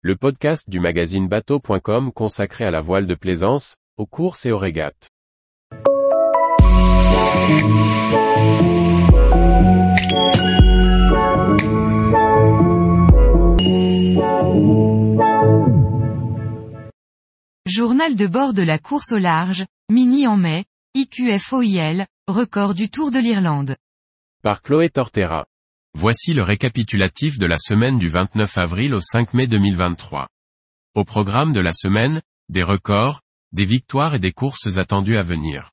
le podcast du magazine bateau.com consacré à la voile de plaisance, aux courses et aux régates. Journal de bord de la course au large, mini en mai, IQFOIL, record du Tour de l'Irlande. Par Chloé Tortera. Voici le récapitulatif de la semaine du 29 avril au 5 mai 2023. Au programme de la semaine, des records, des victoires et des courses attendues à venir.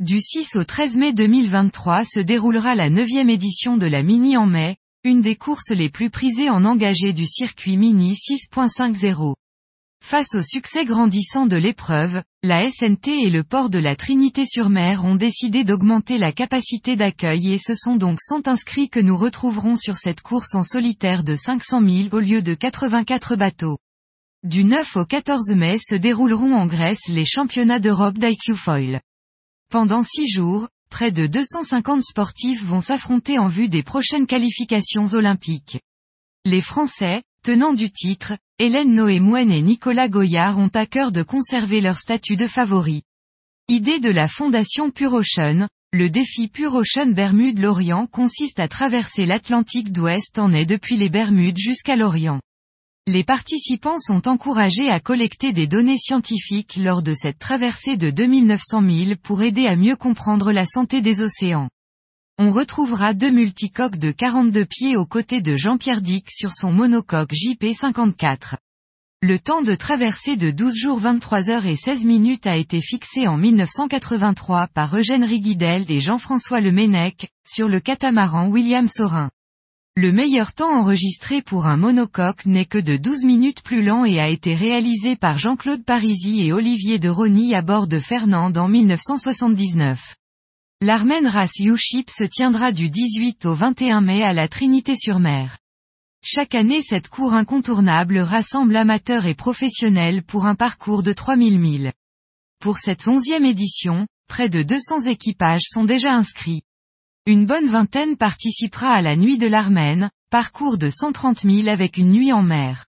Du 6 au 13 mai 2023 se déroulera la neuvième édition de la Mini en mai, une des courses les plus prisées en engagé du circuit Mini 6.50. Face au succès grandissant de l'épreuve, la SNT et le port de la Trinité-sur-Mer ont décidé d'augmenter la capacité d'accueil et ce sont donc 100 inscrits que nous retrouverons sur cette course en solitaire de 500 000 au lieu de 84 bateaux. Du 9 au 14 mai se dérouleront en Grèce les championnats d'Europe d'IQ Foil. Pendant six jours, près de 250 sportifs vont s'affronter en vue des prochaines qualifications olympiques. Les Français, tenants du titre, Hélène Noé Moine et Nicolas Goyard ont à cœur de conserver leur statut de favoris. Idée de la fondation Pure le défi Pure Ocean Bermude-Lorient consiste à traverser l'Atlantique d'ouest en est depuis les Bermudes jusqu'à l'Orient. Les participants sont encouragés à collecter des données scientifiques lors de cette traversée de 2900 milles pour aider à mieux comprendre la santé des océans. On retrouvera deux multicoques de 42 pieds aux côtés de Jean-Pierre Dick sur son monocoque JP54. Le temps de traversée de 12 jours 23 heures et 16 minutes a été fixé en 1983 par Eugène Riguidel et Jean-François Lemennec, sur le catamaran William Sorin. Le meilleur temps enregistré pour un monocoque n'est que de 12 minutes plus lent et a été réalisé par Jean-Claude Parisi et Olivier de Rony à bord de Fernand en 1979. L'Armen Race U-Ship se tiendra du 18 au 21 mai à la Trinité-sur-Mer. Chaque année cette cour incontournable rassemble amateurs et professionnels pour un parcours de 3000 milles. Pour cette onzième édition, près de 200 équipages sont déjà inscrits. Une bonne vingtaine participera à la Nuit de l'Armen, parcours de 130 milles avec une nuit en mer.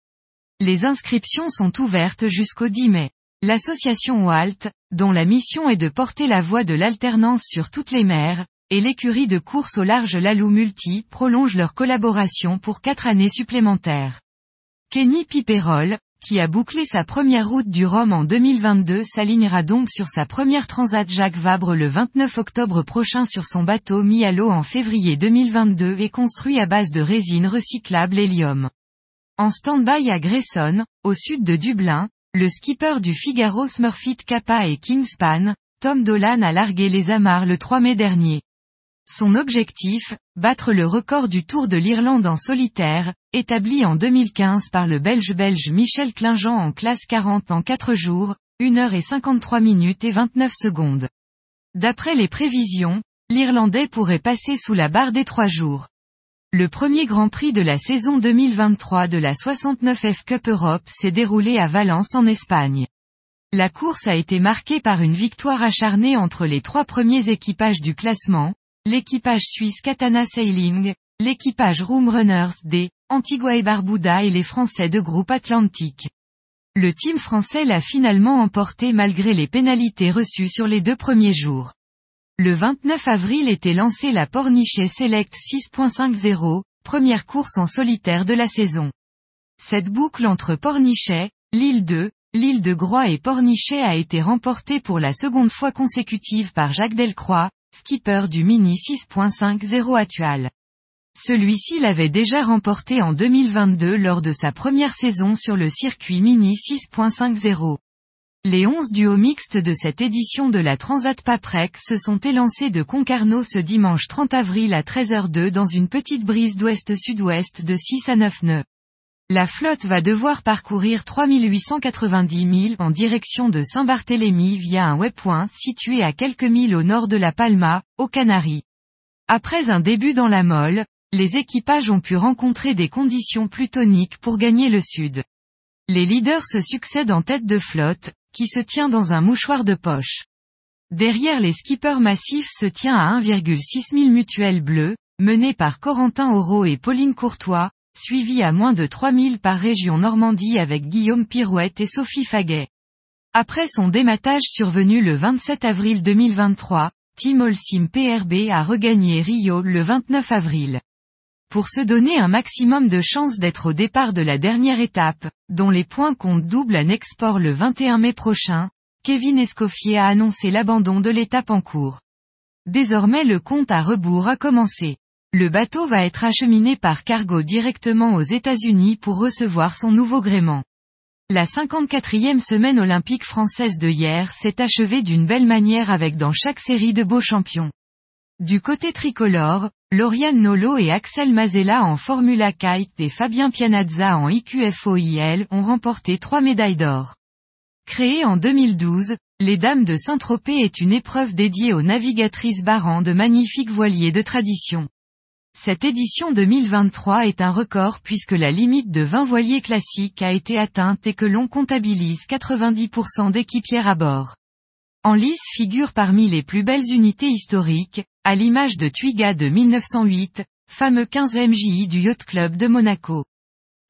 Les inscriptions sont ouvertes jusqu'au 10 mai. L'association WALT, dont la mission est de porter la voie de l'alternance sur toutes les mers, et l'écurie de course au large Lalou Multi prolongent leur collaboration pour quatre années supplémentaires. Kenny Piperol, qui a bouclé sa première route du Rhum en 2022 s'alignera donc sur sa première Transat Jacques Vabre le 29 octobre prochain sur son bateau mis à l'eau en février 2022 et construit à base de résine recyclable hélium. En stand-by à Grayson, au sud de Dublin, le skipper du Figaro Smurfit Kappa et Kingspan, Tom Dolan a largué les amarres le 3 mai dernier. Son objectif, battre le record du Tour de l'Irlande en solitaire, établi en 2015 par le belge-belge Michel Klingent en classe 40 en 4 jours, 1 heure et 53 minutes et 29 secondes. D'après les prévisions, l'Irlandais pourrait passer sous la barre des 3 jours. Le premier Grand Prix de la saison 2023 de la 69F Cup Europe s'est déroulé à Valence en Espagne. La course a été marquée par une victoire acharnée entre les trois premiers équipages du classement, l'équipage suisse Katana Sailing, l'équipage Room Runners D, Antigua et Barbuda et les Français de groupe Atlantique. Le team français l'a finalement emporté malgré les pénalités reçues sur les deux premiers jours. Le 29 avril était lancée la Pornichet Select 6.50, première course en solitaire de la saison. Cette boucle entre Pornichet, l'île 2, l'île de Groix et Pornichet a été remportée pour la seconde fois consécutive par Jacques Delcroix, skipper du Mini 6.50 actual. Celui-ci l'avait déjà remporté en 2022 lors de sa première saison sur le circuit Mini 6.50. Les 11 duos mixtes de cette édition de la Transat Paprec se sont élancés de Concarneau ce dimanche 30 avril à 13h02 dans une petite brise d'ouest-sud-ouest de 6 à 9 nœuds. La flotte va devoir parcourir 3890 milles en direction de Saint-Barthélemy via un waypoint situé à quelques milles au nord de la Palma, aux Canaries. Après un début dans la molle, les équipages ont pu rencontrer des conditions plutoniques pour gagner le sud. Les leaders se succèdent en tête de flotte, qui se tient dans un mouchoir de poche. Derrière les skippers massifs se tient à 1,6 000 mutuelles bleues, menées par Corentin Auro et Pauline Courtois, suivi à moins de 3000 par région Normandie avec Guillaume Pirouette et Sophie Faguet. Après son dématage survenu le 27 avril 2023, Team Olsim PRB a regagné Rio le 29 avril. Pour se donner un maximum de chances d'être au départ de la dernière étape, dont les points comptent double à Nexport le 21 mai prochain, Kevin Escoffier a annoncé l'abandon de l'étape en cours. Désormais le compte à rebours a commencé. Le bateau va être acheminé par cargo directement aux États-Unis pour recevoir son nouveau gréement. La 54e semaine olympique française de hier s'est achevée d'une belle manière avec dans chaque série de beaux champions. Du côté tricolore, Lauriane Nolo et Axel Mazella en Formula Kite et Fabien Pianazza en IQFOIL ont remporté trois médailles d'or. Créée en 2012, les Dames de Saint-Tropez est une épreuve dédiée aux navigatrices barrant de magnifiques voiliers de tradition. Cette édition 2023 est un record puisque la limite de 20 voiliers classiques a été atteinte et que l'on comptabilise 90% d'équipières à bord. En lice figure parmi les plus belles unités historiques, à l'image de Twiga de 1908, fameux 15 MJI du Yacht Club de Monaco.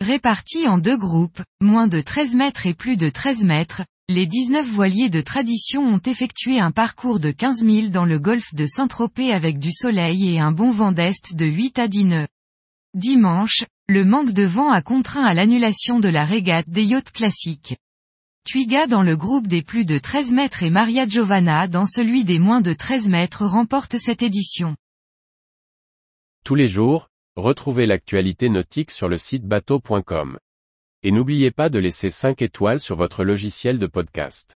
Répartis en deux groupes, moins de 13 mètres et plus de 13 mètres, les 19 voiliers de tradition ont effectué un parcours de 15 000 dans le golfe de Saint-Tropez avec du soleil et un bon vent d'est de 8 à 10 nœuds. Dimanche, le manque de vent a contraint à l'annulation de la régate des yachts classiques. Twiga dans le groupe des plus de 13 mètres et Maria Giovanna dans celui des moins de 13 mètres remportent cette édition. Tous les jours, retrouvez l'actualité nautique sur le site bateau.com. Et n'oubliez pas de laisser 5 étoiles sur votre logiciel de podcast.